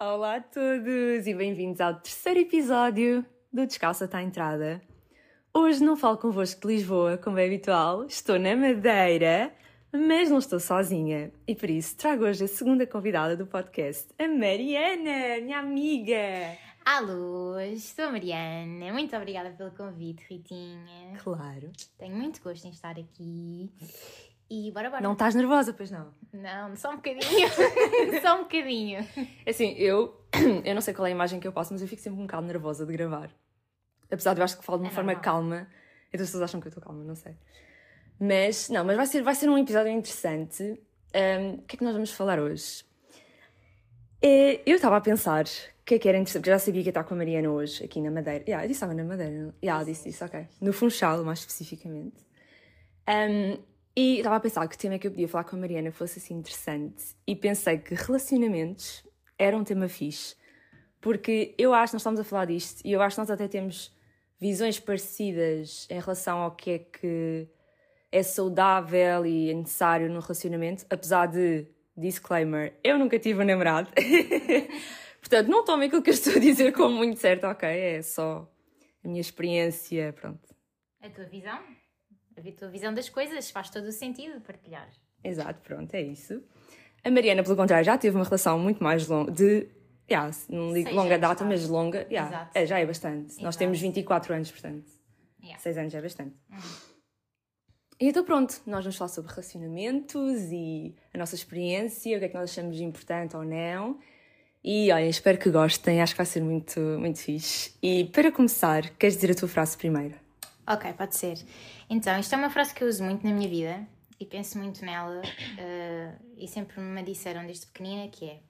Olá a todos e bem-vindos ao terceiro episódio do Descalça está à Entrada. Hoje não falo convosco de Lisboa, como é habitual, estou na Madeira, mas não estou sozinha e por isso trago hoje a segunda convidada do podcast, a Mariana, minha amiga. Alô, sou a Mariana. Muito obrigada pelo convite, Ritinha. Claro. Tenho muito gosto em estar aqui. E bora, bora. Não estás nervosa, pois não? Não, só um bocadinho. só um bocadinho. Assim, eu, eu não sei qual é a imagem que eu passo, mas eu fico sempre um bocado nervosa de gravar. Apesar de eu acho que falo de uma É forma normal. calma. Então as pessoas acham que eu estou calma, não sei. Mas, não, mas vai ser, vai ser um episódio interessante. Ahm, o que é que nós vamos falar hoje? Eh, eu estava a pensar o que é que era interessante, porque eu já sabia que ia estar com a Mariana hoje, aqui na Madeira. Yeah, eu disse estava na Madeira. Yeah, disse isso, ok. No Funchal, mais especificamente. Ahm, e estava a pensar que tema é que eu podia falar com a Mariana fosse assim interessante. E pensei que relacionamentos era um tema fixe. Porque eu acho que nós estamos a falar disto e eu acho que nós até temos visões parecidas em relação ao que é que é saudável e é necessário num relacionamento, apesar de, disclaimer, eu nunca tive um namorado. Portanto, não tomem aquilo que eu estou a dizer como muito certo, ok? É só a minha experiência, pronto. A tua visão? A tua visão das coisas faz todo o sentido partilhar. Exato, pronto, é isso. A Mariana, pelo contrário, já teve uma relação muito mais longa, de, yeah, não digo Seis longa anos, data, tá? mas longa, yeah, é, já é bastante. Nós Exato. temos 24 anos, portanto, Yeah. 6 anos é bastante. E então pronto, nós vamos falar sobre relacionamentos e a nossa experiência, o que é que nós achamos importante ou não. E olha, espero que gostem, acho que vai ser muito, muito fixe. E para começar, queres dizer a tua frase primeiro? Ok, pode ser. Então, isto é uma frase que eu uso muito na minha vida e penso muito nela eh, e sempre me disseram desde pequenina que é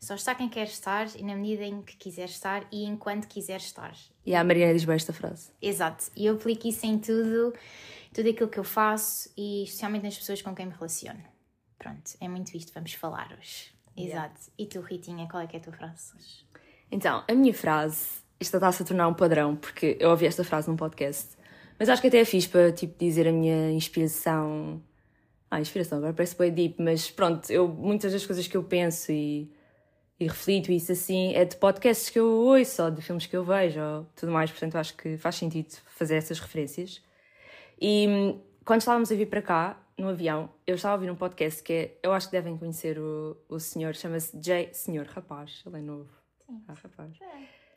só está quem quer estar e na medida em que quiser estar e enquanto quiser estar. E a Mariana diz bem esta frase. Exato. E eu aplico isso em tudo, tudo aquilo que eu faço e especialmente nas pessoas com quem me relaciono. Pronto, é muito isto vamos falar hoje. Exato. E tu, Ritinha, qual é que é a tua frase hoje? Então, a minha frase, isto está-se a tornar um padrão, porque eu ouvi esta frase num podcast, mas acho que até é fixe para tipo, dizer a minha inspiração. Ah, inspiração, agora parece bem deep, mas pronto, eu, muitas das coisas que eu penso e, e reflito e isso assim é de podcasts que eu ouço ou de filmes que eu vejo ou tudo mais, portanto acho que faz sentido fazer essas referências. E quando estávamos a vir para cá, no avião, eu estava a ouvir um podcast que é, eu acho que devem conhecer o, o senhor, chama-se Jay, senhor, rapaz, ele é novo. Ah, rapaz.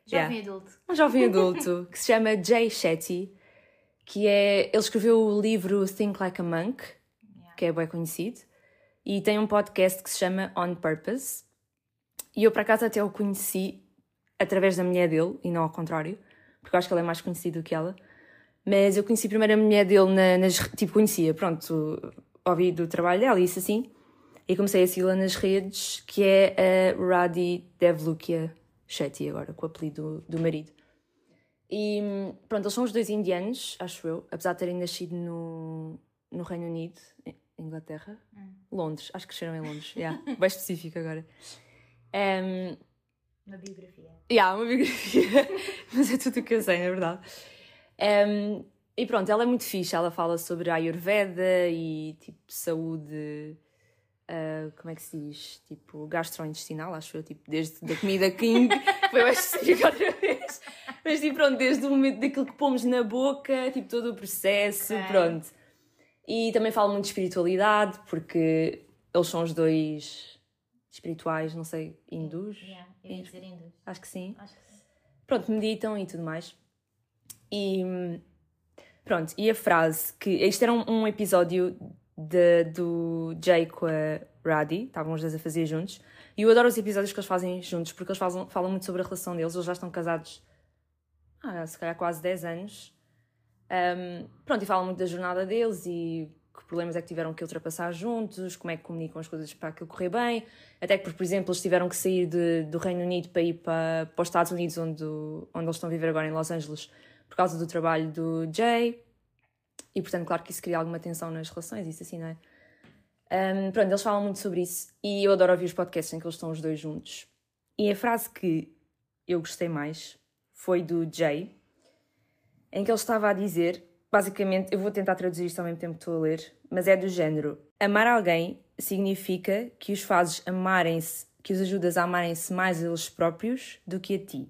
Jovem adulto. Um jovem adulto que se chama Jay Shetty, que é. Ele escreveu o livro Think Like a Monk, que é bem conhecido, e tem um podcast que se chama On Purpose. E eu, por acaso, até o conheci através da mulher dele, e não ao contrário, porque eu acho que ele é mais conhecido do que ela. Mas eu conheci primeiro a mulher dele na- nas. Tipo, conhecia, pronto, ouvi do trabalho dela e isso assim. E comecei a segui-la nas redes, que é a Radhi Devlukia Shetty, agora, com o apelido do, do marido. E hum, pronto, eles são os dois indianos, acho eu, apesar de terem nascido no, no Reino Unido, Inglaterra, Londres, acho que cresceram em Londres, yeah, bem específico agora. Um, Uma biografia. Yeah, uma biografia. Mas é tudo o que eu sei, na verdade. Um, e pronto, ela é muito fixe. Ela fala sobre a Ayurveda e tipo saúde. Ah, como é que se diz? Tipo gastrointestinal, acho eu. Tipo, desde da comida King. Foi mais específico outra vez. Mas tipo, pronto, desde o momento daquilo que pomos na boca, tipo todo o processo, Ok. pronto. E também fala muito de espiritualidade, porque eles são os dois espirituais, não sei, hindus. Yeah, eu ia dizer hindus. Acho que sim Acho que sim. pronto, meditam e tudo mais. E hum, pronto, e a frase que. Isto era um, um episódio de- do Jay com a Radhi, estavam os dois a fazer juntos. E eu adoro os episódios que eles fazem juntos, porque eles falam, falam muito sobre a relação deles. Eles já estão casados há se calhar quase 10 anos. Um, pronto, e falam muito da jornada deles e que problemas é que tiveram que ultrapassar juntos, como é que comunicam as coisas para aquilo correr bem. Até que, por exemplo, eles tiveram que sair de- do Reino Unido para ir para, para os Estados Unidos, onde, onde eles estão a viver agora, em Los Angeles, por causa do trabalho do Jay. E, portanto, claro que isso cria alguma tensão nas relações, isso assim, não é? Um, pronto, eles falam muito sobre isso e eu adoro ouvir os podcasts em que eles estão os dois juntos. E a frase que eu gostei mais foi do Jay, em que ele estava a dizer, basicamente, eu vou tentar traduzir isto ao mesmo tempo que estou a ler, mas é do género: amar alguém significa que os fazes amarem-se que os ajudas a amarem-se mais a eles próprios do que a ti.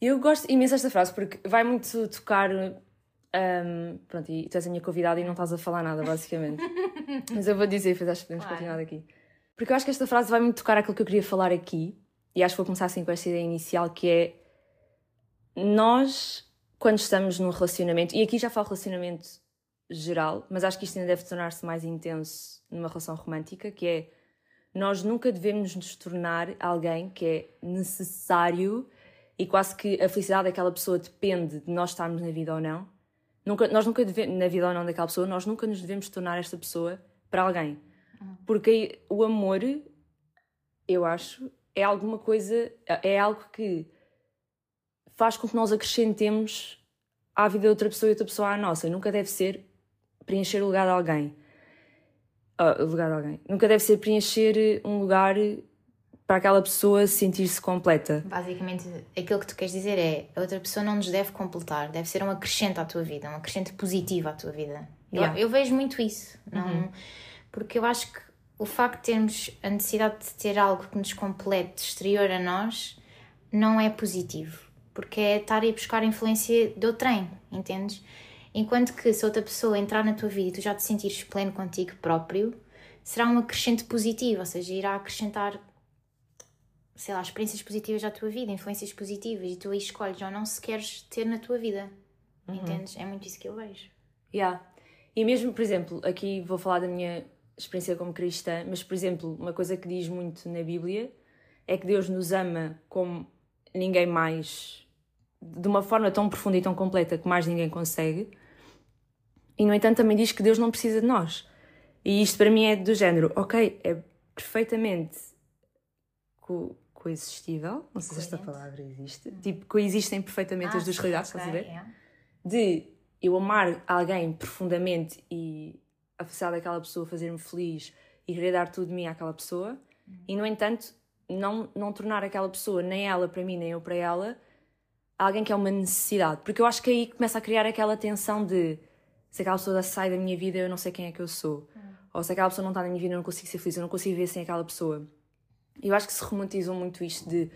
Eu gosto imenso desta frase porque vai muito tocar. Um, pronto, e tu és a minha convidada e não estás a falar nada, basicamente. Mas eu vou dizer, depois acho que podemos Claro. continuar daqui. Porque eu acho que esta frase vai muito tocar aquilo que eu queria falar aqui, e acho que vou começar assim com esta ideia inicial que é nós, quando estamos num relacionamento, e aqui já falo relacionamento geral, mas acho que isto ainda deve tornar-se mais intenso numa relação romântica, que é nós nunca devemos nos tornar alguém que é necessário e quase que a felicidade daquela pessoa depende de nós estarmos na vida ou não. Nunca, nós nunca devemos, na vida ou não daquela pessoa, nós nunca nos devemos tornar esta pessoa para alguém. Porque aí o amor, eu acho, é alguma coisa, é algo que faz com que nós acrescentemos à vida de outra pessoa e outra pessoa à nossa. Nunca deve ser preencher o lugar de alguém. Ah, o lugar de alguém. Nunca deve ser preencher um lugar para aquela pessoa sentir-se completa. Basicamente, aquilo que tu queres dizer é a outra pessoa não nos deve completar, deve ser um acrescente à tua vida, um acrescente positivo à tua vida. Eu- Yeah. Eu, vejo muito isso, não, porque eu acho que o facto de termos a necessidade de ter algo que nos complete exterior a nós não é positivo, porque é estar a ir buscar a influência do trem, entendes? Enquanto que se outra pessoa entrar na tua vida e tu já te sentires pleno contigo próprio, será um acrescente positivo, ou seja, irá acrescentar sei lá, experiências positivas à tua vida, influências positivas, e tu aí escolhes ou não se queres ter na tua vida. Entendes? É muito isso que eu vejo. Yeah. E mesmo, por exemplo, aqui vou falar da minha experiência como cristã, mas, por exemplo, uma coisa que diz muito na Bíblia é que Deus nos ama como ninguém mais, de uma forma tão profunda e tão completa que mais ninguém consegue. E, no entanto, também diz que Deus não precisa de nós. E isto para mim é do género, ok, é perfeitamente coexistível, não sei se esta palavra existe, tipo, coexistem perfeitamente as duas realidades, estás a ver? yeah. de eu amar alguém profundamente e a felicidade daquela pessoa fazer-me feliz e querer dar tudo de mim àquela pessoa e no entanto não, não tornar aquela pessoa nem ela para mim nem eu para ela alguém que é uma necessidade. Porque eu acho que aí começa a criar aquela tensão de se aquela pessoa sai da minha vida eu não sei quem é que eu sou. Ou se aquela pessoa não está na minha vida eu não consigo ser feliz eu não consigo viver sem aquela pessoa eu acho que se romantizam muito isto de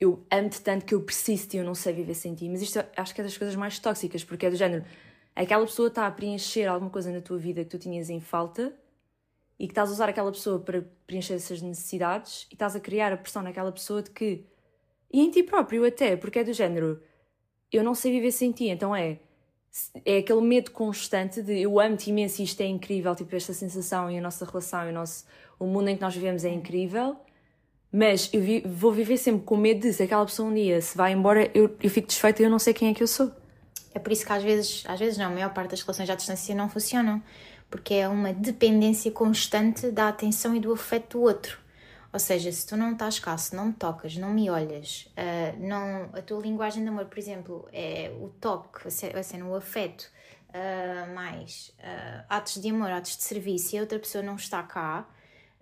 eu amo-te tanto que eu preciso ti, eu não sei viver sem ti. Mas isto acho que é das coisas mais tóxicas, porque é do género. Aquela pessoa está a preencher alguma coisa na tua vida que tu tinhas em falta e que estás a usar aquela pessoa para preencher essas necessidades e estás a criar a pressão naquela pessoa de que. E em ti próprio até, porque é do género. Eu não sei viver sem ti, então é. É aquele medo constante de eu amo-te imenso e isto é incrível, tipo, esta sensação e a nossa relação e o, nosso, o mundo em que nós vivemos é incrível. Mas eu vi- vou viver sempre com medo de se aquela pessoa um dia se vai embora, eu, eu fico desfeita e eu não sei quem é que eu sou. É por isso que às vezes, às vezes não, a maior parte das relações à distância não funcionam, porque é uma dependência constante da atenção e do afeto do outro. Ou seja, se tu não estás cá, se não me tocas, não me olhas, ah, não, a tua linguagem de amor, por exemplo, é o toque, a ce- a cena, o afeto, ah, mais ah, atos de amor, atos de serviço, e a outra pessoa não está cá,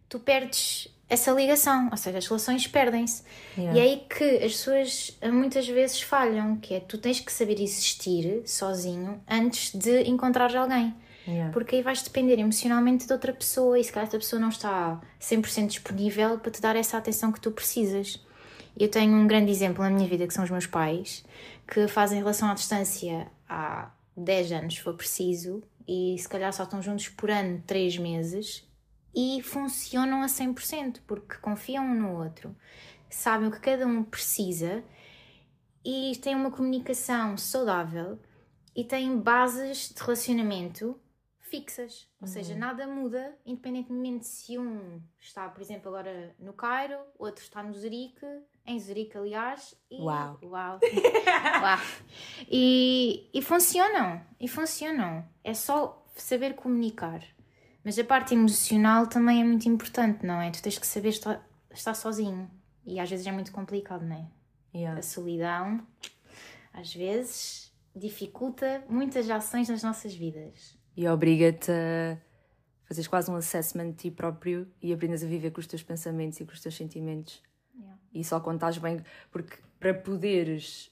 tu perdes essa ligação, ou seja, as relações perdem-se. Yeah. E é aí que as pessoas ah, muitas vezes falham, que é tu tens que saber existir sozinho antes de encontrar alguém. Porque aí vais depender emocionalmente de outra pessoa e se calhar essa pessoa não está 100% disponível para te dar essa atenção que tu precisas. Eu tenho um grande exemplo na minha vida que são os meus pais, que fazem relação à distância há 10 anos, se for preciso, e se calhar só estão juntos por ano, 3 meses, e funcionam a 100%, porque confiam um no outro, sabem o que cada um precisa e têm uma comunicação saudável e têm bases de relacionamento fixas. Ou seja, nada muda, independentemente se um está, por exemplo, agora no Cairo, outro está no Zurique, em Zurique, aliás. E... Uau. Uau! Uau! E, e funcionam, e funcionam. É só saber comunicar. Mas a parte emocional também é muito importante, não é? Tu tens que saber estar, estar sozinho. E às vezes é muito complicado, não é? A solidão, às vezes, dificulta muitas ações nas nossas vidas. E obriga-te a fazeres quase um assessment de ti próprio e aprendes a viver com os teus pensamentos e com os teus sentimentos. Yeah. E só quando estás bem. Porque para poderes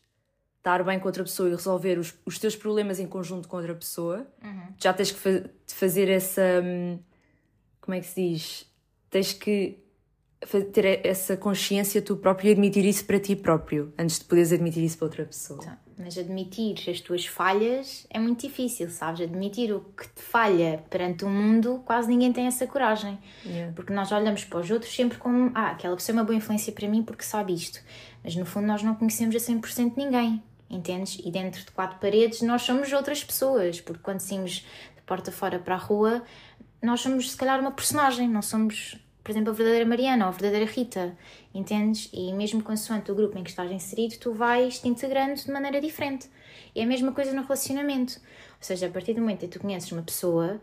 estar bem com outra pessoa e resolver os, os teus problemas em conjunto com outra pessoa, já tens que fa- fazer essa. hum, Como é que se diz? Tens que ter essa consciência tu próprio e admitir isso para ti próprio, antes de poderes admitir isso para outra pessoa. Tá. Mas admitir as tuas falhas é muito difícil, sabes? Admitir o que te falha perante o mundo, quase ninguém tem essa coragem. Yeah. Porque nós olhamos para os outros sempre como, ah, aquela pessoa é uma boa influência para mim porque sabe isto. Mas no fundo nós não conhecemos a 100% ninguém, entendes? E dentro de quatro paredes nós somos outras pessoas, porque quando saímos de porta fora para a rua, nós somos se calhar uma personagem, não somos por exemplo, a verdadeira Mariana ou a verdadeira Rita, entendes? E mesmo consoante o grupo em que estás inserido, tu vais te integrando de maneira diferente. E é a mesma coisa no relacionamento. Ou seja, a partir do momento em que tu conheces uma pessoa,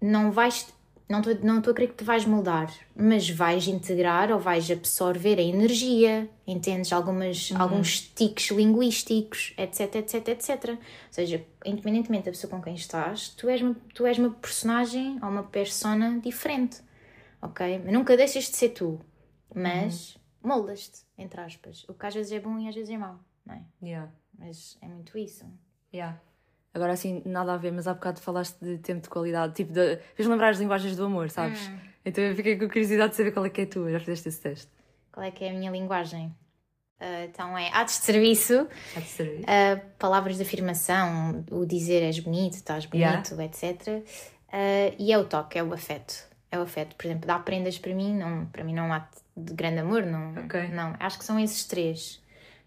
não vais. Não estou não a crer que te vais moldar, mas vais integrar ou vais absorver a energia, entendes? Algumas, uhum. Alguns tiques linguísticos, etc, etc, etc. Ou seja, independentemente da pessoa com quem estás, tu és uma, tu és uma personagem ou uma persona diferente ok? Nunca deixas de ser tu, mas uhum. moldas-te, entre aspas. O que às vezes é bom e às vezes é mau, não é? Yeah. Mas é muito isso. Yeah. Agora assim, nada a ver, mas há bocado falaste de tempo de qualidade, tipo, de... fez lembrar as linguagens do amor, sabes? Hum. Então eu fiquei com curiosidade de saber qual é que é a tua, já fizeste esse teste. Qual é que é a minha linguagem? Uh, então é atos de serviço, atos de serviço. Uh, palavras de afirmação, o dizer és bonito, estás bonito, yeah. etc. Uh, e é o toque, é o afeto é o afeto. Por exemplo, dar prendas para mim, não, para mim não é um ato de grande amor, não, okay. não. Acho que são esses três.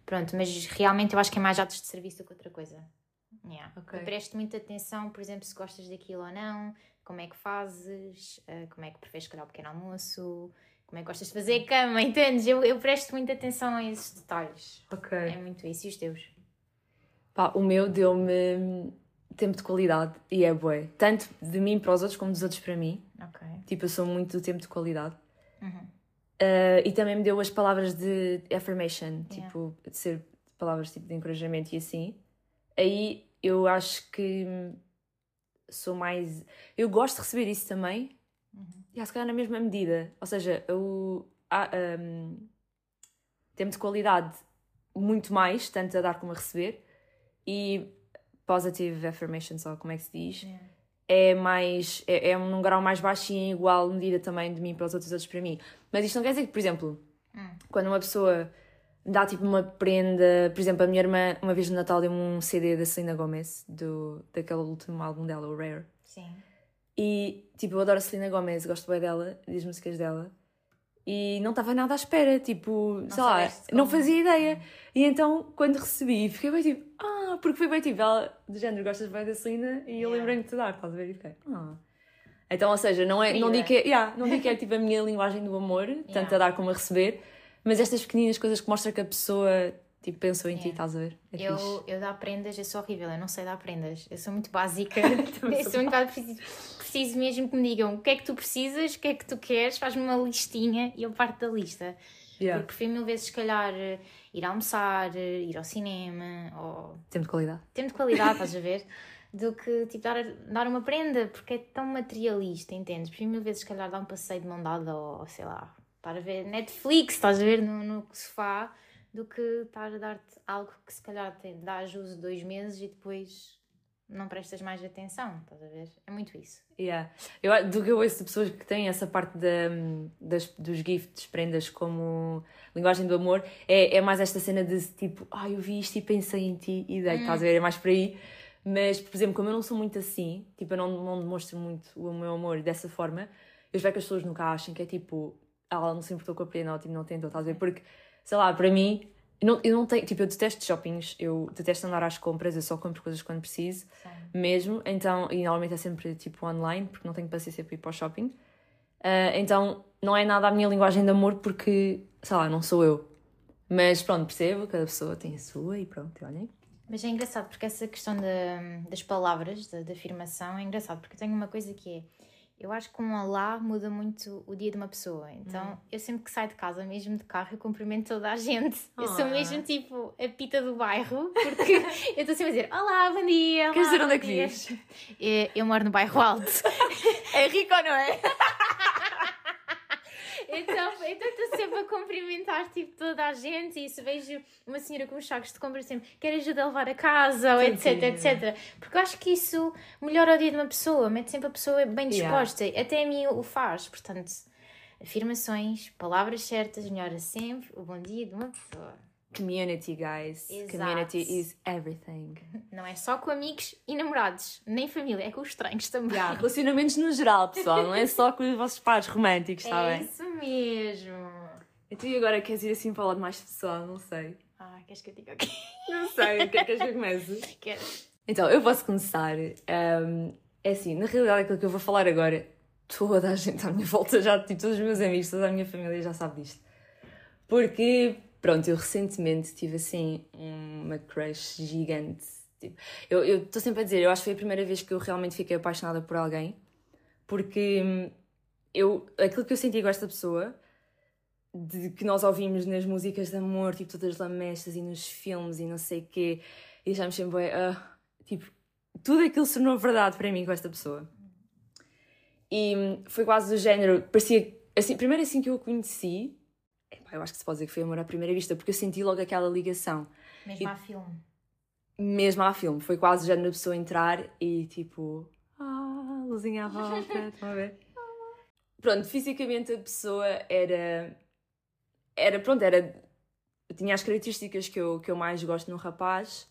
Pronto, mas realmente eu acho que é mais atos de serviço do que outra coisa. Yeah. Okay. Preste muita atenção, por exemplo, se gostas daquilo ou não, como é que fazes, uh, como é que preferes calhar o pequeno almoço, como é que gostas de fazer a cama, entendes? Eu, eu presto muita atenção a esses detalhes. Ok. É muito isso. E os teus? Pá, o meu deu-me tempo de qualidade e é bué. Tanto de mim para os outros como dos outros para mim. Ok. Tipo, eu sou muito do tempo de qualidade. Uhum. Uh, e também me deu as palavras de affirmation, yeah. tipo, de ser palavras tipo, de encorajamento e assim. Aí eu acho que sou mais. Eu gosto de receber isso também, uhum. e se calhar na mesma medida. Ou seja, eu. Ah, um, tempo de qualidade muito mais, tanto a dar como a receber. E positive affirmations, ou como é que se diz, yeah. é mais. É, é num grau mais baixo e em igual medida também de mim para os outros, outros para mim. Mas isto não quer dizer que, por exemplo, hum. quando uma pessoa dá tipo uma prenda, por exemplo, a minha irmã uma vez no Natal deu-me um CD da Selena Gomez, do, daquele último álbum dela, o Rare. Sim. E tipo, eu adoro a Selena Gomez, gosto bem dela, das músicas dela. E não estava nada à espera, tipo, não sei lá, não fazia ideia. E então, quando recebi, fiquei bem tipo, ah, porque foi bem tipo, ela, do género, gostas bem da Celina e eu lembrei-me de te dar, estás a ver? E fiquei, ah. Então, ou seja, não, é, não, digo que, é, yeah, não digo que é tipo a minha linguagem do amor, tanto yeah. a dar como a receber, mas estas pequeninas coisas que mostram que a pessoa tipo, pensou em yeah. ti, estás a ver? É eu, eu dar prendas, eu sou horrível, eu não sei dar prendas, eu sou muito básica, eu sou muito básica, preciso, preciso mesmo que me digam o que é que tu precisas, o que é que tu queres, faz-me uma listinha e eu parto da lista. Yeah. Porque prefiro mil vezes, se calhar, ir almoçar, ir ao cinema, ou... Tempo de qualidade. Tempo de qualidade, estás a ver? Do que, tipo, dar, dar uma prenda, porque é tão materialista, entendes? Prefiro mil vezes, se calhar, dar um passeio de mão dada, ou, sei lá, para ver Netflix, estás a ver, no, no sofá, do que estar a dar-te algo que, se calhar, te dá uso dois meses e depois não prestas mais atenção, estás a ver? É muito isso. Yeah. Eu, do que eu ouço de pessoas que têm essa parte da, das, dos gifts, prendas como linguagem do amor, é, é mais esta cena de tipo, ah, eu vi isto e pensei em ti e dei, hum. estás a ver? É mais por aí. Mas, por exemplo, como eu não sou muito assim, tipo, eu não, não demonstro muito o meu amor dessa forma, eu espero que as pessoas nunca achem que é tipo, ela não se importou com a prenda, ou tipo, não tentou, estás a ver? Porque, sei lá, para mim, eu não, eu não tenho, tipo, eu detesto shoppings, eu detesto andar às compras, eu só compro coisas quando preciso, Sim. mesmo, então, e normalmente é sempre tipo online, porque não tenho paciência para ir para o shopping. Uh, então, não é nada a minha linguagem de amor, porque, sei lá, não sou eu. Mas pronto, percebo, cada pessoa tem a sua e pronto, olhem. Mas é engraçado, porque essa questão de, das palavras, da afirmação, é engraçado, porque eu tenho uma coisa que é eu acho que um olá muda muito o dia de uma pessoa. Então, hum. eu sempre que saio de casa, mesmo de carro, eu cumprimento toda a gente. Oh. Eu sou mesmo tipo a pita do bairro, porque eu estou sempre a dizer Olá, bom dia. Queres dizer onde é que vives? Eu, eu moro no bairro alto. é rico ou não é? Então, então estou sempre a cumprimentar tipo, toda a gente e se vejo uma senhora com os sacos de compra sempre quer ajuda a levar a casa, ou etc, etc. Porque eu acho que isso melhora o dia de uma pessoa, mete sempre a pessoa bem disposta. Yeah. Até a mim o faz, portanto. afirmações, palavras certas, melhora sempre o bom dia de uma pessoa. Community, guys. Exato. Community is everything. Não é só com amigos e namorados, nem família, é com os estranhos também. Yeah, relacionamentos no geral, pessoal. Não é só com os vossos pares românticos, está é bem? isso mesmo. Então, e agora queres ir assim para o lado mais pessoal? Não sei. Ah, queres que eu diga aqui? Não sei. O que é que queres que eu comece? Quero. Então, eu posso começar. Ahm, é assim, na realidade, aquilo que eu vou falar agora, toda a gente à minha volta já, tipo, todos os meus amigos, toda a minha família já sabe disto. Porque, pronto, eu recentemente tive assim uma crush gigante. Tipo, eu estou sempre a dizer, eu acho que foi a primeira vez que eu realmente fiquei apaixonada por alguém. Porque hum, eu, aquilo que eu senti com esta pessoa, de que nós ouvimos nas músicas de amor, tipo todas as lamechas e nos filmes e não sei o quê, e achamos sempre, bué, ah, tipo, tudo aquilo se tornou verdade para mim com esta pessoa. E hum, foi quase do género, parecia, assim, primeiro assim que eu a conheci, epá, eu acho que se pode dizer que foi amor à primeira vista, porque eu senti logo aquela ligação, Mesmo E- há filme. mesmo à filme, foi quase género da pessoa entrar e tipo, ah, luzinha à volta, estão a ver? Pronto, fisicamente a pessoa era, era, pronto, era, tinha as características que eu, que eu mais gosto num rapaz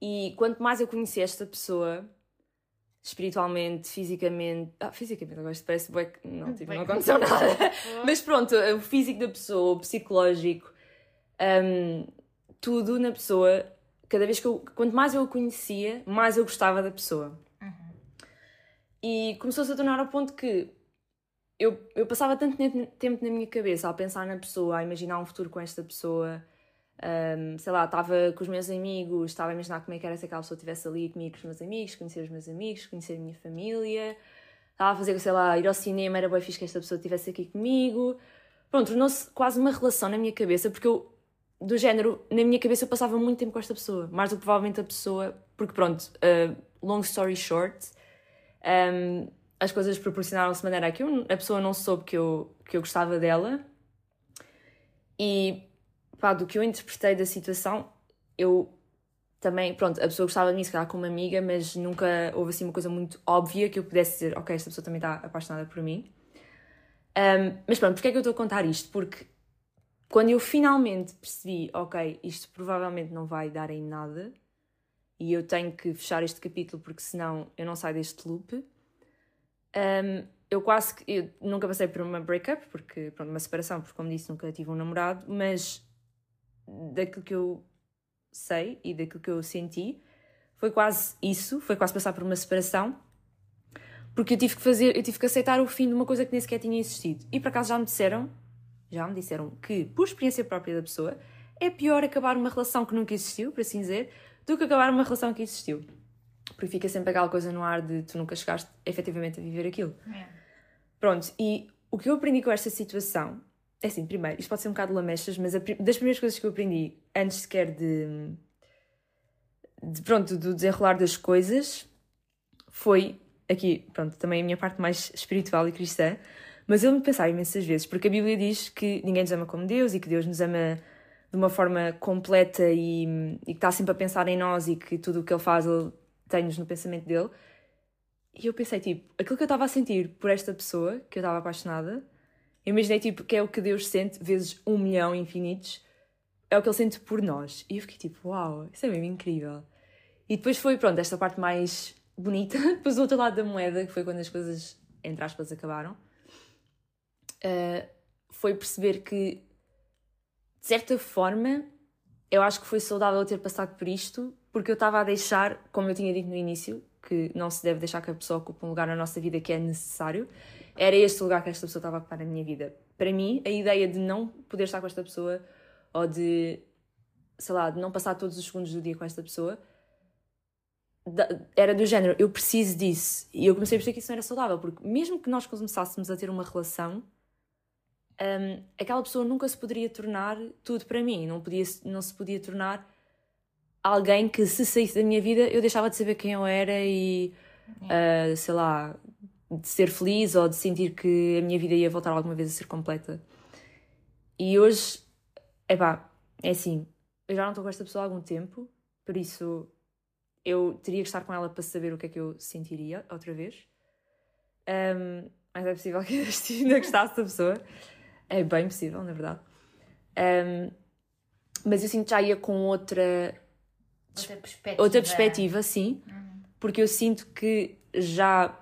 e quanto mais eu conheci esta pessoa, espiritualmente, fisicamente, ah, fisicamente, agora parece bué que não, tipo, não aconteceu nada, mas pronto, o físico da pessoa, o psicológico, hum, tudo na pessoa, cada vez que eu, quanto mais eu a conhecia, mais eu gostava da pessoa. E começou-se a tornar ao ponto que eu, eu passava tanto tempo na minha cabeça a pensar na pessoa, a imaginar um futuro com esta pessoa. Hum, sei lá, estava com os meus amigos, estava a imaginar como é que era se aquela pessoa estivesse ali comigo com os meus amigos, conhecer os meus amigos, conhecer a minha família. Estava a fazer, sei lá, ir ao cinema, era bem fixe que esta pessoa estivesse aqui comigo. Pronto, tornou-se quase uma relação na minha cabeça, porque eu, do género, na minha cabeça eu passava muito tempo com esta pessoa, mais do que provavelmente a pessoa, porque pronto, uh, long story short, um, as coisas proporcionaram-se de maneira a que eu- a pessoa não soube que eu, que eu gostava dela e pá, do que eu interpretei da situação, eu também, pronto, a pessoa gostava de mim, se calhar como amiga, mas nunca houve assim uma coisa muito óbvia que eu pudesse dizer, ok, esta pessoa também está apaixonada por mim. Um, mas pronto, porque é que eu estou a contar isto? Porque quando eu finalmente percebi, ok, isto provavelmente não vai dar em nada e eu tenho que fechar este capítulo porque senão eu não saio deste loop, um, eu quase que. Eu nunca passei por uma breakup, porque, pronto, uma separação, porque, como disse, nunca tive um namorado, mas daquilo que eu sei e daquilo que eu senti, foi quase isso, foi quase passar por uma separação, porque eu tive que fazer, eu tive que aceitar o fim de uma coisa que nem sequer tinha existido. E por acaso já me disseram, já me disseram que, por experiência própria da pessoa, é pior acabar uma relação que nunca existiu, por assim dizer, do que acabar uma relação que existiu. Porque fica sempre aquela coisa no ar de tu nunca chegaste efetivamente a viver aquilo. É. Pronto, e o que eu aprendi com esta situação, é assim, primeiro, isto pode ser um bocado lamechas, mas a das primeiras coisas que eu aprendi, antes sequer de, de pronto, do desenrolar das coisas, foi, aqui, pronto, também a minha parte mais espiritual e cristã, mas eu me pensar imensas vezes, porque a Bíblia diz que ninguém nos ama como Deus e que Deus nos ama de uma forma completa e, e que está sempre a pensar em nós e que tudo o que Ele faz, Ele tem-nos no pensamento dele. E eu pensei, tipo, aquilo que eu estava a sentir por esta pessoa, que eu estava apaixonada, imaginei, tipo, que é o que Deus sente vezes um milhão infinitos, é o que Ele sente por nós. E eu fiquei tipo, uau, isso é mesmo incrível. E depois foi, pronto, esta parte mais bonita, depois do outro lado da moeda, que foi quando as coisas, entre aspas, acabaram, uh, foi perceber que, de certa forma, eu acho que foi saudável ter passado por isto, porque eu estava a deixar, como eu tinha dito no início, que não se deve deixar que a pessoa ocupe um lugar na nossa vida que é necessário. Era este lugar que esta pessoa estava a ocupar na minha vida. Para mim, a ideia de não poder estar com esta pessoa ou de, sei lá, de não passar todos os segundos do dia com esta pessoa era do género, eu preciso disso. E eu comecei a perceber que isso não era saudável, porque mesmo que nós começássemos a ter uma relação, hum, aquela pessoa nunca se poderia tornar tudo para mim, não, podia, não se podia tornar alguém que se saísse da minha vida eu deixava de saber quem eu era e ah, sei lá de ser feliz ou de sentir que a minha vida ia voltar alguma vez a ser completa e hoje epá, é assim eu já não estou com esta pessoa há algum tempo por isso eu teria que estar com ela para saber o que é que eu sentiria outra vez Ahm, mais é possível que ainda gostasse da pessoa. É bem possível, na verdade. Um, mas eu sinto que já ia com outra, Outra perspectiva. outra perspectiva, sim, porque eu sinto que já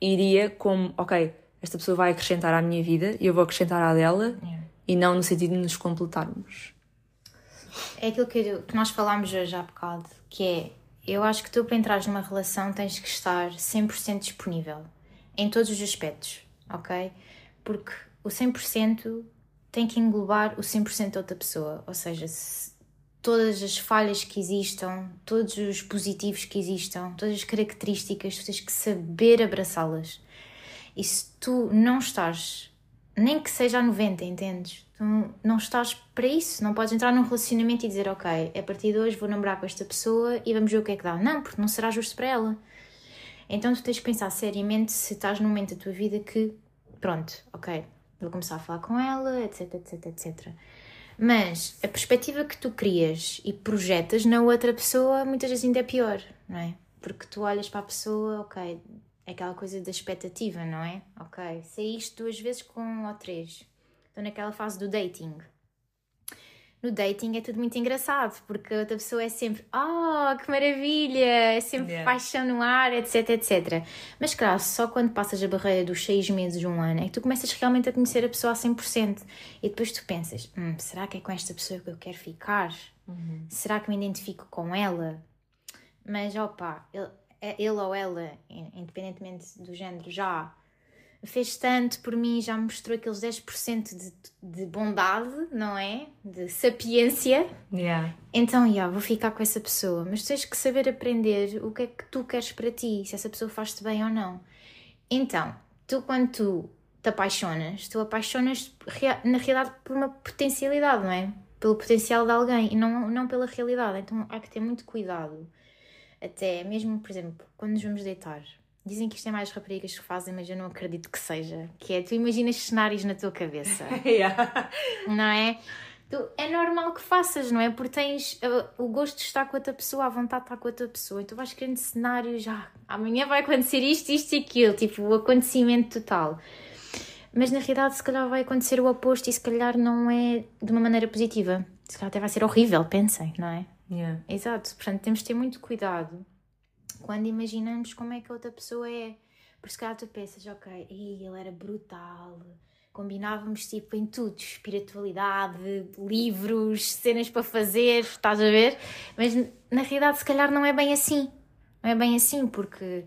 iria como, ok, esta pessoa vai acrescentar à minha vida e eu vou acrescentar à dela Yeah. e não no sentido de nos completarmos. É aquilo que, eu- que nós falámos hoje há bocado, que é, eu acho que tu para entrares numa relação tens que estar 100% disponível, em todos os aspectos, ok? Porque o 100% tem que englobar o 100% da outra pessoa, ou seja, se todas as falhas que existam, todos os positivos que existam, todas as características, tu tens que saber abraçá-las. E se tu não estás, nem que seja a 90, entendes? Tu não estás para isso. Não podes entrar num relacionamento e dizer, ok, a partir de hoje vou namorar com esta pessoa e vamos ver o que é que dá. Não, porque não será justo para ela. Então tu tens que pensar seriamente se estás num momento da tua vida que, pronto, ok, vou começar a falar com ela, etc, etc, etc. Mas a perspectiva que tu crias e projetas na outra pessoa muitas vezes ainda é pior, não é? Porque tu olhas para a pessoa, ok, é aquela coisa da expectativa, não é? Ok, saíste duas vezes com ou três. Estou naquela fase do dating. No dating é tudo muito engraçado, porque a outra pessoa é sempre, oh, que maravilha, é sempre Yeah. paixão no ar, etc, etc. Mas claro, só quando passas a barreira dos seis meses, um ano, é que tu começas realmente a conhecer a pessoa a 100%. E depois tu pensas, hum, será que é com esta pessoa que eu quero ficar? Será que me identifico com ela? Mas, opa, ele, é- ele ou ela, in- independentemente do género, já fez tanto por mim, já me mostrou aqueles 10% de, de bondade, não é? De sapiência. Yeah. Então, já, vou ficar com essa pessoa. Mas tens que saber aprender o que é que tu queres para ti, se essa pessoa faz-te bem ou não. Então, tu quando tu te apaixonas, tu apaixonas na realidade por uma potencialidade, não é? Pelo potencial de alguém e não, não pela realidade. Então há que ter muito cuidado. Até mesmo, por exemplo, quando nos vamos deitar. Dizem que isto é mais raparigas que fazem, mas eu não acredito que seja. Que é, tu imaginas cenários na tua cabeça Yeah. não é? Tu, é normal que faças, não é? Porque tens uh, o gosto de estar com outra pessoa, a vontade de estar com outra pessoa, e tu vais criando cenários, já, amanhã vai acontecer isto, isto e aquilo, tipo o acontecimento total. Mas na realidade, se calhar vai acontecer o oposto e se calhar não é de uma maneira positiva. Se calhar até vai ser horrível, pensem, não é? Yeah. Exato, portanto temos de ter muito cuidado quando imaginamos como é que a outra pessoa é. Porque se calhar tu pensas, ok, "Ih, ele era brutal, combinávamos tipo em tudo, espiritualidade, livros, cenas para fazer, estás a ver? Mas na realidade se calhar não é bem assim. Não é bem assim, porque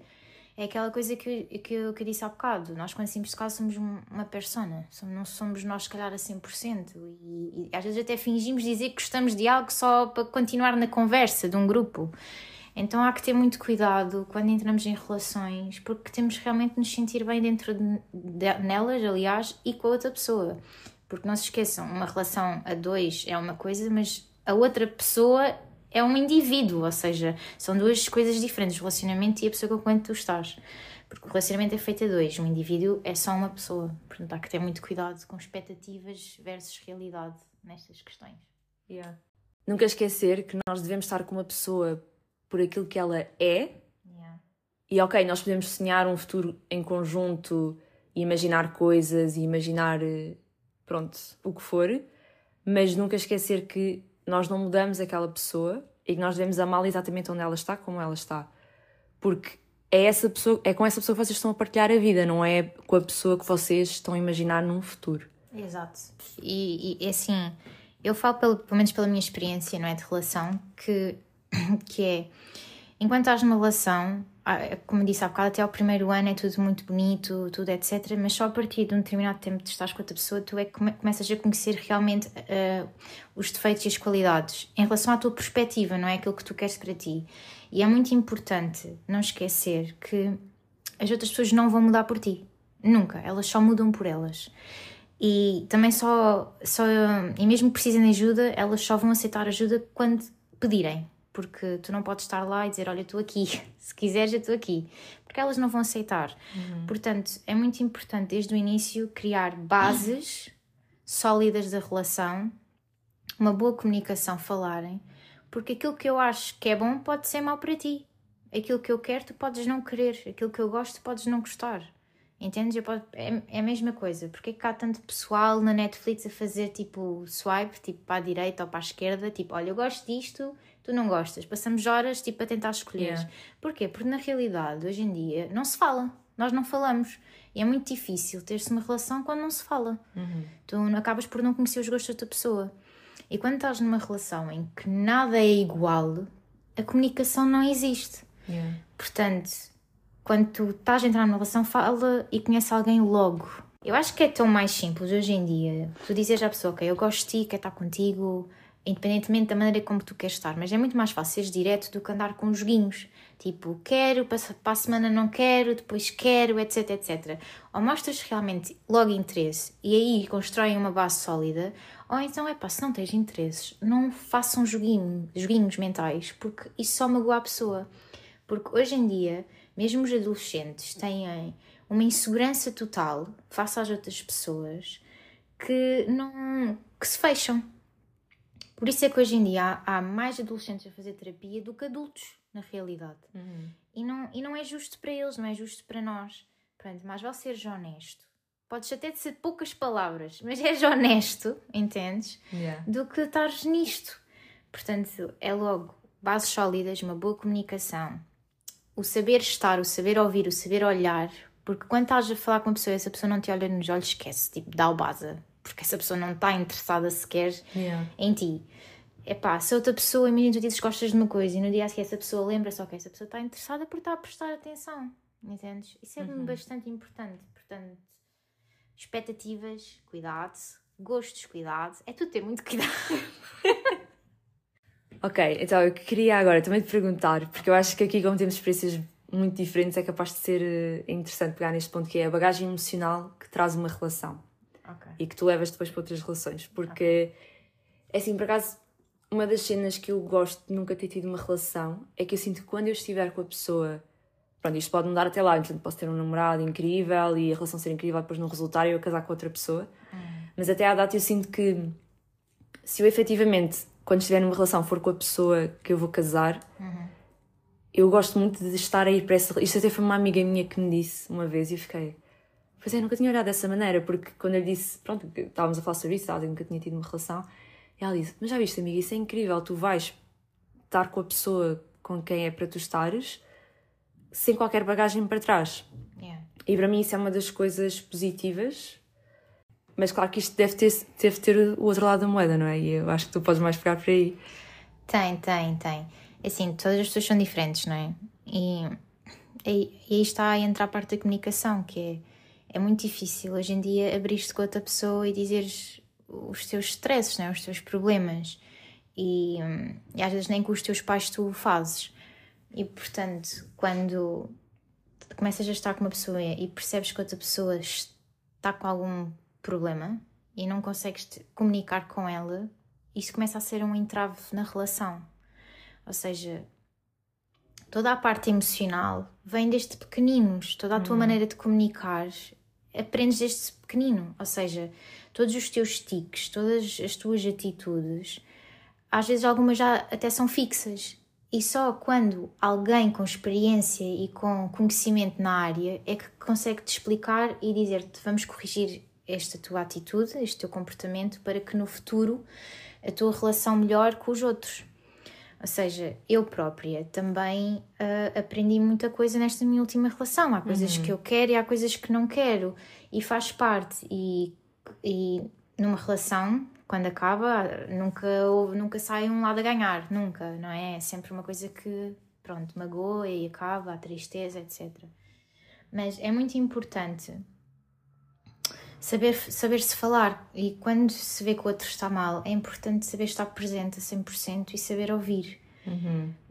é aquela coisa que, que, eu, que eu disse há bocado. Nós, quando saímos de casa, somos um- uma persona. Somos- Não somos nós, se calhar, a 100%. E, e às vezes até fingimos dizer que gostamos de algo só para continuar na conversa de um grupo. Então há que ter muito cuidado quando entramos em relações, porque temos realmente de nos sentir bem dentro de, de- nelas, aliás, e com a outra pessoa. Porque não se esqueçam, uma relação a dois é uma coisa, mas a outra pessoa é um indivíduo, ou seja, são duas coisas diferentes, o relacionamento e a pessoa com quem tu estás. Porque o relacionamento é feito a dois, um indivíduo é só uma pessoa. Portanto, há que ter muito cuidado com expectativas versus realidade nestas questões. Yeah. Nunca esquecer que nós devemos estar com uma pessoa por aquilo que ela é Yeah. E ok, nós podemos sonhar um futuro em conjunto e imaginar coisas e imaginar, eh, pronto, o que for, mas nunca esquecer que nós não mudamos aquela pessoa e que nós devemos amá-la exatamente onde ela está, como ela está. Porque é, essa pessoa, é com essa pessoa que vocês estão a partilhar a vida, não é com a pessoa que vocês estão a imaginar num futuro. Exato. E, e, assim, eu falo pelo, pelo menos pela minha experiência, não é? De relação, que, que é enquanto estás numa relação, como disse há bocado, até ao primeiro ano é tudo muito bonito, tudo etc. Mas só a partir de um determinado tempo de estás com outra pessoa, tu é que come- começas a conhecer realmente ah, os defeitos e as qualidades em relação à tua perspectiva, não é? Aquilo que tu queres para ti. E é muito importante não esquecer que as outras pessoas não vão mudar por ti. Nunca. Elas só mudam por elas. E também só, só e mesmo que precisem de ajuda, elas só vão aceitar ajuda quando pedirem, porque tu não podes estar lá e dizer, olha, estou aqui, se quiseres eu estou aqui, porque elas não vão aceitar. Portanto, é muito importante desde o início criar bases sólidas da relação, uma boa comunicação, falarem, porque aquilo que eu acho que é bom pode ser mau para ti. Aquilo que eu quero, tu podes não querer. Aquilo que eu gosto, podes não gostar. Entendes? Posso, é, é a mesma coisa. Porque é que há tanto pessoal na Netflix a fazer tipo swipe, tipo para a direita ou para a esquerda? Tipo, olha, eu gosto disto, tu não gostas. Passamos horas tipo a tentar escolher. Yeah. Porquê? Porque na realidade, hoje em dia, não se fala. Nós não falamos. E é muito difícil ter-se uma relação quando não se fala. Tu acabas por não conhecer os gostos da outra pessoa. E quando estás numa relação em que nada é igual, a comunicação não existe. Yeah. Portanto, quando tu estás a entrar numa relação, fala e conhece alguém logo. Eu acho que é tão mais simples hoje em dia. Tu dizes à pessoa, ok, eu gosto de ti, quero estar contigo, independentemente da maneira como tu queres estar. Mas é muito mais fácil seres direto do que andar com joguinhos. Tipo, quero, para a semana não quero, depois quero, etc, etc. Ou mostras realmente logo interesse e aí constroem uma base sólida, ou então é pá, se não tens interesses, não façam joguinho, joguinhos mentais, porque isso só magoa a pessoa. Porque hoje em dia, mesmo os adolescentes têm uma insegurança total face às outras pessoas que não que se fecham. Por isso é que hoje em dia há, há mais adolescentes a fazer terapia do que adultos, na realidade. E, não, e não é justo para eles, não é justo para nós. Pronto, mais vale seres honesto. Podes até ser poucas palavras, mas és honesto, entendes? Yeah. do que estares nisto. Portanto, é logo bases sólidas, uma boa comunicação, o saber estar, o saber ouvir, o saber olhar, porque quando estás a falar com uma pessoa e essa pessoa não te olha nos olhos, esquece, tipo, dá o base, porque essa pessoa não está interessada sequer Yeah. em ti. É pá, se outra pessoa, imagina tu dizes que gostas de uma coisa e no dia a seguir essa pessoa lembra só que essa pessoa está interessada porque está a prestar atenção, entendes? Isso é bastante importante. Portanto, expectativas, cuidado, gostos, cuidado, é tudo ter muito cuidado. Ok, então eu queria agora também te perguntar, porque eu acho que aqui, como temos experiências muito diferentes, é capaz de ser eh, interessante pegar neste ponto que é a bagagem emocional que traz uma relação Ok. e que tu levas depois para outras relações. Porque, é assim, por acaso, uma das cenas que eu gosto de nunca ter tido uma relação é que eu sinto que quando eu estiver com a pessoa. Pronto, isto pode mudar até lá, portanto, posso ter um namorado incrível e a relação ser incrível, depois não resultar e eu casar com outra pessoa. Mas até à data eu sinto que se eu efetivamente, quando estiver numa relação, for com a pessoa que eu vou casar, eu gosto muito de estar aí para essa. Isto até foi uma amiga minha que me disse uma vez e eu fiquei. Pois é, nunca tinha olhado dessa maneira, porque quando eu lhe disse, pronto, estávamos a falar sobre isso, ela nunca tinha tido uma relação, e ela disse: Mas já viste, amiga, isso é incrível, tu vais estar com a pessoa com quem é para tu estares sem qualquer bagagem para trás. Yeah. E para mim isso é uma das coisas positivas. Mas claro que isto deve ter, deve ter o outro lado da moeda, não é? E eu acho que tu podes mais pegar por aí. Tem, tem, tem. Assim, todas as pessoas são diferentes, não é? E, e, e aí está a entrar a parte da comunicação, que é, é muito difícil hoje em dia abrir-te com outra pessoa e dizeres os teus stresses, não é? os teus problemas. E, e às vezes nem com os teus pais tu o fazes. E portanto, quando começas a estar com uma pessoa e percebes que outra pessoa está com algum problema e não consegues comunicar com ela, isso começa a ser um entrave na relação. Ou seja, toda a parte emocional vem desde pequeninos, toda a tua maneira de comunicar aprendes desde pequenino. Ou seja, todos os teus tiques, todas as tuas atitudes, às vezes algumas já até são fixas. E só quando alguém com experiência e com conhecimento na área é que consegue te explicar e dizer-te: vamos corrigir esta tua atitude, este teu comportamento, para que no futuro a tua relação melhore com os outros. Ou seja, eu própria também ah, aprendi muita coisa nesta minha última relação. Há coisas que eu quero e há coisas que não quero. E faz parte. E, e numa relação, quando acaba, nunca, nunca sai um lado a ganhar. Nunca, não é? É sempre uma coisa que, pronto, magoa e acaba, a tristeza, etc. Mas é muito importante saber, saber se falar e quando se vê que o outro está mal, é importante saber estar presente a 100% e saber ouvir.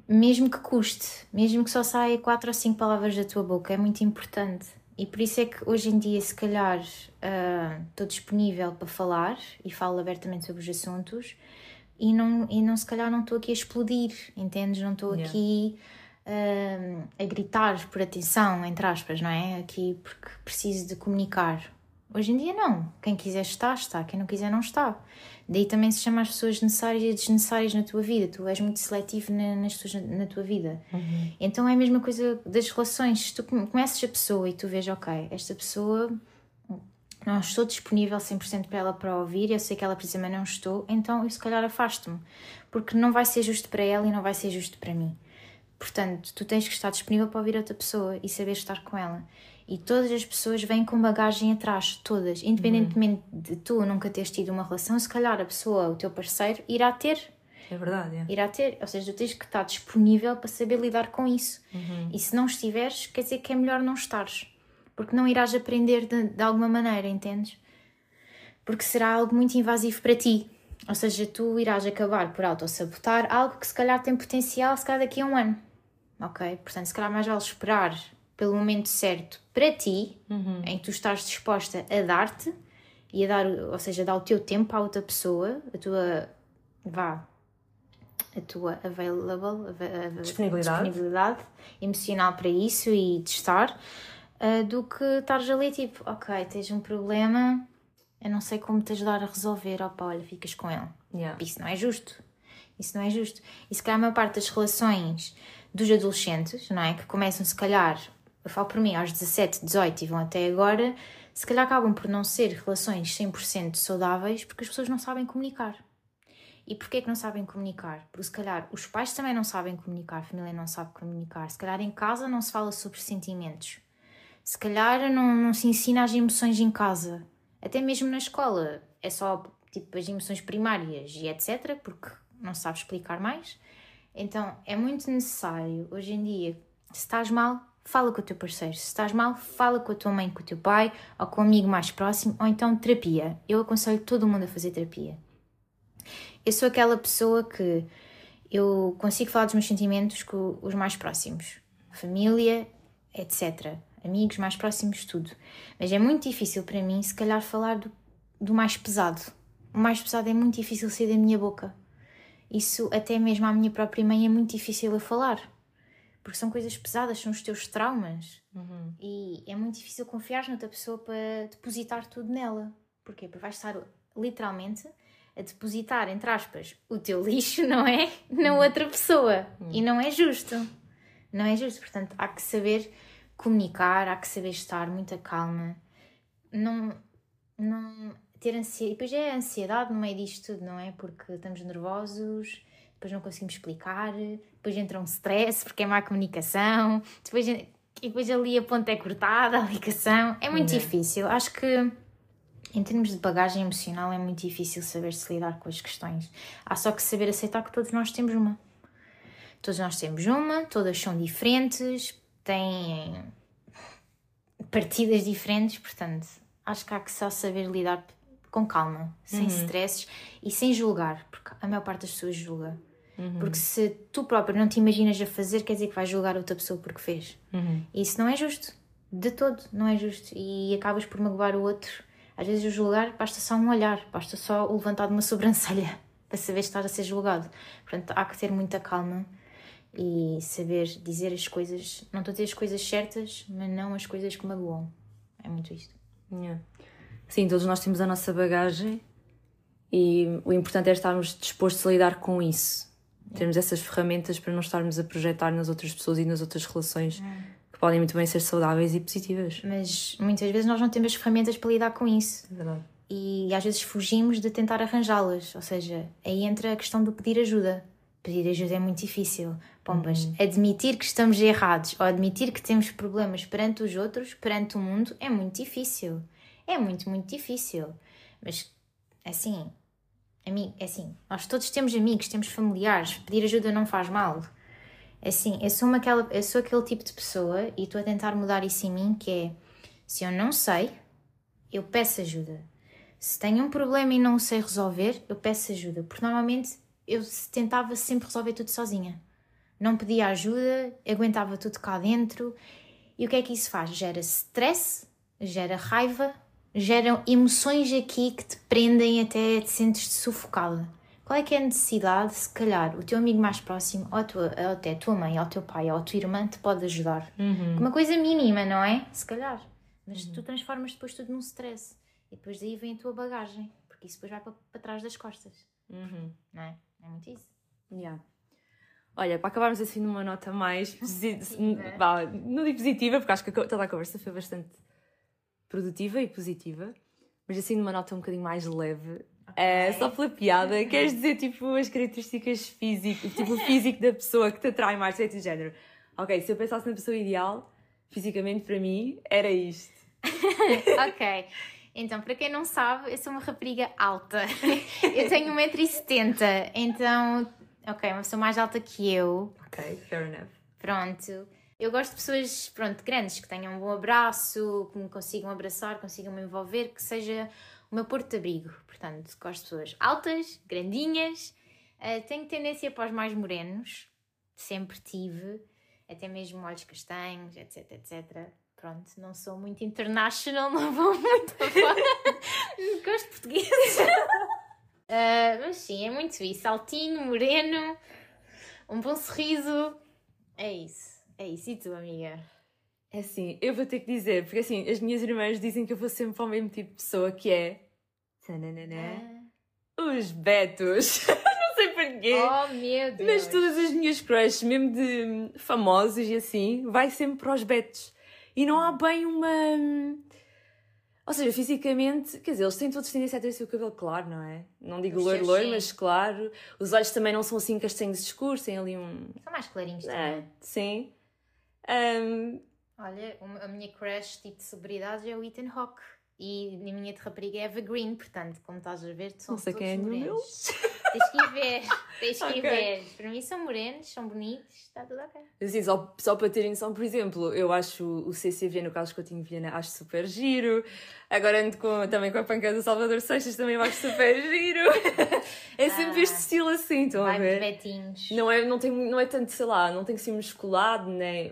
Mesmo que custe, mesmo que só saia quatro ou cinco palavras da tua boca, é muito importante. E por isso é que hoje em dia, se calhar, ah, estou disponível para falar e falo abertamente sobre os assuntos e não, e não se calhar não estou aqui a explodir, entendes? Não estou Yeah. aqui ah, a gritar por atenção, entre aspas, não é? Aqui porque preciso de comunicar. Hoje em dia não. Quem quiser está, está. Quem não quiser não está. Daí também se chama as pessoas necessárias e desnecessárias na tua vida. Tu és muito seletivo na, nas pessoas na, na tua vida. Uhum. Então é a mesma coisa das relações. Se tu conheces a pessoa e tu vês, ok, esta pessoa não estou disponível 100% para ela para ouvir, eu sei que ela precisa, mas não estou, então eu se calhar afasto-me, porque não vai ser justo para ela e não vai ser justo para mim. Portanto, tu tens que estar disponível para ouvir outra pessoa e saber estar com ela. E todas as pessoas vêm com bagagem atrás, todas, independentemente uhum. de tu nunca teres tido uma relação, se calhar a pessoa, o teu parceiro, irá ter. É verdade, é. Irá ter, ou seja, tu tens que estar disponível para saber lidar com isso. Uhum. E se não estiveres, quer dizer que é melhor não estares porque não irás aprender de, de alguma maneira, entendes? Porque será algo muito invasivo para ti. Ou seja, tu irás acabar por autossabotar algo que se calhar tem potencial, se calhar daqui a um ano. Ok? Portanto, se calhar mais vale esperar pelo momento certo para ti, uhum. em que tu estás disposta a dar-te e a dar, ou seja, dar o teu tempo à outra pessoa, a tua, vá, a tua available, a, a, disponibilidade. disponibilidade emocional para isso e de estar uh, do que estares ali tipo, ok, tens um problema, eu não sei como te ajudar a resolver, opa, olha, ficas com ele. Yeah. Isso não é justo. Isso não é justo. E se calhar a maior parte das relações dos adolescentes, não é? Que começam, se calhar, eu falo por mim, aos 17, 18 e vão até agora, se calhar acabam por não ser relações 100% saudáveis porque as pessoas não sabem comunicar. E porquê que não sabem comunicar? Porque se calhar os pais também não sabem comunicar, a família não sabe comunicar, se calhar em casa não se fala sobre sentimentos se calhar não, não se ensina as emoções em casa, até mesmo na escola. É só tipo as emoções primárias e etc., porque não se sabe explicar mais. Então é muito necessário hoje em dia, se estás mal, fala com o teu parceiro. Se estás mal, fala com a tua mãe, com o teu pai ou com um amigo mais próximo, ou então terapia. Eu aconselho todo mundo a fazer terapia. Eu sou aquela pessoa que eu consigo falar dos meus sentimentos com os mais próximos, família, etc amigos mais próximos, tudo. Mas é muito difícil para mim, se calhar, falar do, do mais pesado. O mais pesado é muito difícil sair da minha boca. Isso, até mesmo à minha própria mãe, é muito difícil a falar. Porque são coisas pesadas, são os teus traumas. Uhum. E é muito difícil confiar noutra pessoa para depositar tudo nela. Porquê? Porque vais estar literalmente a depositar, entre aspas, o teu lixo, não é? Na outra pessoa. Uhum. E não é justo. Não é justo. Portanto, há que saber comunicar, há que saber estar muita calma, não, não ter ansiedade. E depois é a ansiedade no meio disto tudo, não é? Porque estamos nervosos, depois não conseguimos explicar, depois entra um stress porque é má comunicação, depois, e depois ali a ponta é cortada, a ligação. É muito difícil. Acho que em termos de bagagem emocional é muito difícil saber se lidar com as questões. Há só que saber aceitar que todos nós temos uma. Todos nós temos uma, todas são diferentes, têm partidas diferentes, portanto, acho que há que só saber lidar com calma, sem uhum. stresses e sem julgar, porque a maior parte das pessoas julga. Uhum. Porque se tu próprio não te imaginas a fazer, quer dizer que vais julgar outra pessoa porque fez. Uhum. E isso não é justo. De todo, não é justo. E acabas por magoar o outro. Às vezes o julgar basta só um olhar, basta só o levantar de uma sobrancelha para saber estás a ser julgado. Portanto, há que ter muita calma e saber dizer as coisas, não estou a dizer as coisas certas, mas não as coisas que magoam. É muito isto. Yeah. Sim, todos nós temos a nossa bagagem e o importante é estarmos dispostos a lidar com isso. Yeah. Termos essas ferramentas para não estarmos a projetar nas outras pessoas e nas outras relações yeah. que podem muito bem ser saudáveis e positivas. Mas muitas vezes nós não temos ferramentas para lidar com isso. É verdade. E às vezes fugimos de tentar arranjá-las. Ou seja, aí entra a questão do pedir ajuda. Pedir ajuda é muito difícil Pombas, uhum. admitir que estamos errados ou admitir que temos problemas perante os outros, perante o mundo, é muito difícil. É muito, muito difícil. Mas, assim, amigo, é assim, nós todos temos amigos, temos familiares, pedir ajuda não faz mal. É assim, eu sou, uma, aquela, eu sou aquele tipo de pessoa e estou a tentar mudar isso em mim, que é, se eu não sei, eu peço ajuda. Se tenho um problema e não o sei resolver, eu peço ajuda. Porque normalmente eu tentava sempre resolver tudo sozinha não pedia ajuda, aguentava tudo cá dentro. E o que é que isso faz? Gera stress, gera raiva, geram emoções aqui que te prendem até te sentes sufocada. Qual é que é a necessidade, se calhar, o teu amigo mais próximo, ou, a tua, ou até a tua mãe, ou o teu pai, ou a tua irmã, te pode ajudar? Uhum. Uma coisa mínima, não é? Se calhar. Mas uhum. tu transformas depois tudo num stress. e depois daí vem a tua bagagem, porque isso depois vai para, para trás das costas, Uhum. não é? É muito isso. Yeah. Olha, para acabarmos assim numa nota mais positiva, Positiva. não digo positiva, porque acho que toda a conversa foi bastante produtiva e positiva, mas assim numa nota um bocadinho mais leve, é, só pela piada, queres dizer tipo as características físicas, tipo o físico da pessoa que te atrai mais, e género. Ok, se eu pensasse na pessoa ideal, fisicamente para mim, era isto. ok. Então, para quem não sabe, eu sou uma rapariga alta. Eu tenho 1,70m, então, ok, uma pessoa mais alta que eu. Ok, fair enough. Pronto. Eu gosto de pessoas, pronto, grandes, que tenham um bom abraço, que me consigam abraçar, consigam me envolver, que seja o meu porto de abrigo. Portanto, gosto de pessoas altas, grandinhas. Eh, tenho tendência para os mais morenos, sempre tive, até mesmo olhos castanhos, etc, etc. Pronto, não sou muito international, não vou muito fora. Gosto de português. Eh, mas sim, é muito isso. Altinho, moreno, um bom sorriso. É isso. É isso. E tu, amiga? É assim, eu vou ter que dizer, porque assim, as minhas irmãs dizem que eu vou sempre para o mesmo tipo de pessoa que é. Tananana, os betos. não sei porquê. Oh, meu Deus. Mas todas as minhas crushes, mesmo de hum, famosos e assim, vai sempre para os betos. E não há bem uma. hum, Ou seja, fisicamente, quer dizer, eles têm todos tendência a ter o seu cabelo claro, não é? Não digo loiro, loiro, mas claro. Os olhos também não são assim castanhos escuros, têm ali um. São mais clarinhos É, também. sim. Hum, Olha, a minha crush tipo de celebridade é o Ethan Hawke. E a minha de rapariga é Eva Green, portanto, como estás a ver, são não sei quem é morenos. Tens que ir ver, tens que Ok. ir ver. Para mim são morenos, são bonitos, está tudo ok. Assim, só, só para terem noção, por exemplo, eu acho o CCV no Carlos Coutinho Viana acho super giro. Agora ando com, também com a panca do Salvador Seixas, também eu acho super giro. É sempre Ah. este estilo assim, estão a ver? betinhos. Não é, não, tem, não é tanto, sei lá, não tem que ser musculado, nem.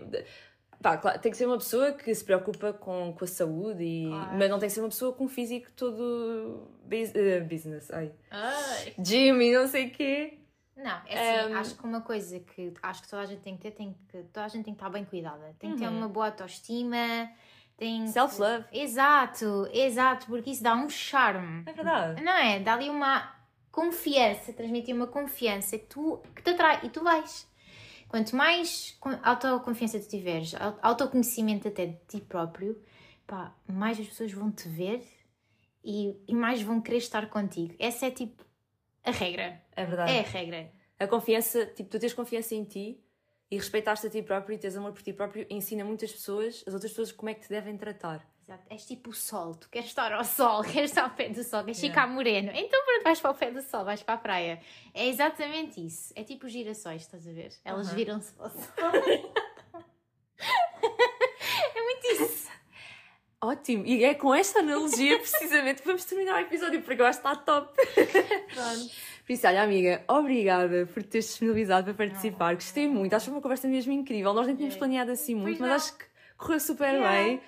Pá, claro, tem que ser uma pessoa que se preocupa com, com a saúde, e, Claro. mas não tem que ser uma pessoa com um físico todo bus- eh, business. Ai. Ai. E não sei o quê. Não, é assim, Um, acho que uma coisa que acho que toda a gente tem que ter, tem que, toda a gente tem que estar bem cuidada. Tem que ter Uhum. uma boa autoestima, tem Self-love. Exato, exato, porque isso dá um charme. É verdade. Não é? Dá ali uma confiança, transmitir uma confiança que, tu, que te atrai e tu vais. Quanto mais con- autoconfiança tu tiveres, au- autoconhecimento até de ti próprio, pá, mais as pessoas vão te ver e, e mais vão querer estar contigo. Essa é tipo a regra. É verdade. É a regra. A confiança, tipo, tu tens confiança em ti e respeitar-te a ti próprio e tens amor por ti próprio ensina muitas pessoas, as outras pessoas, como é que te devem tratar. Exato. És tipo o sol, tu queres estar ao sol, queres estar ao pé do sol, queres Yeah. ficar moreno. Então pronto, vais para o pé do sol, vais para a praia. É exatamente isso. É tipo os girassóis, estás a ver? Elas Aham. viram-se para o sol. é muito isso. Ótimo! E é com esta analogia precisamente que vamos terminar o episódio, porque eu acho que está top. Pronto. Por isso, olha, amiga, obrigada por teres disponibilizado para participar. Gostei muito, acho que foi uma conversa mesmo incrível. Nós nem tínhamos É. planeado assim muito, mas acho que correu super Yeah. bem.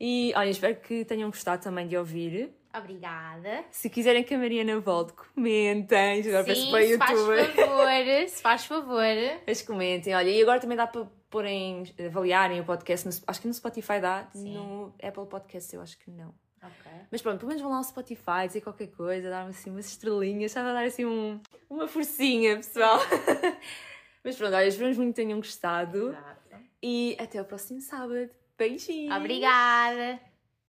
E olha, espero que tenham gostado também de ouvir. Obrigada. Se quiserem que a Mariana volte, comentem. Agora Sim, para se faz favor, se faz favor. Mas comentem, olha, e agora também dá para porem, avaliarem o podcast, no- acho que no Spotify dá, Sim. no Apple Podcast eu acho que não. Ok. Mas pronto, pelo menos vão lá ao Spotify, dizer qualquer coisa, dar-me assim umas estrelinhas, estava a dar assim um, uma forcinha, pessoal. Mas pronto, olha, esperamos muito que tenham gostado Exato. e até o próximo sábado. Beijinhos! Obrigada.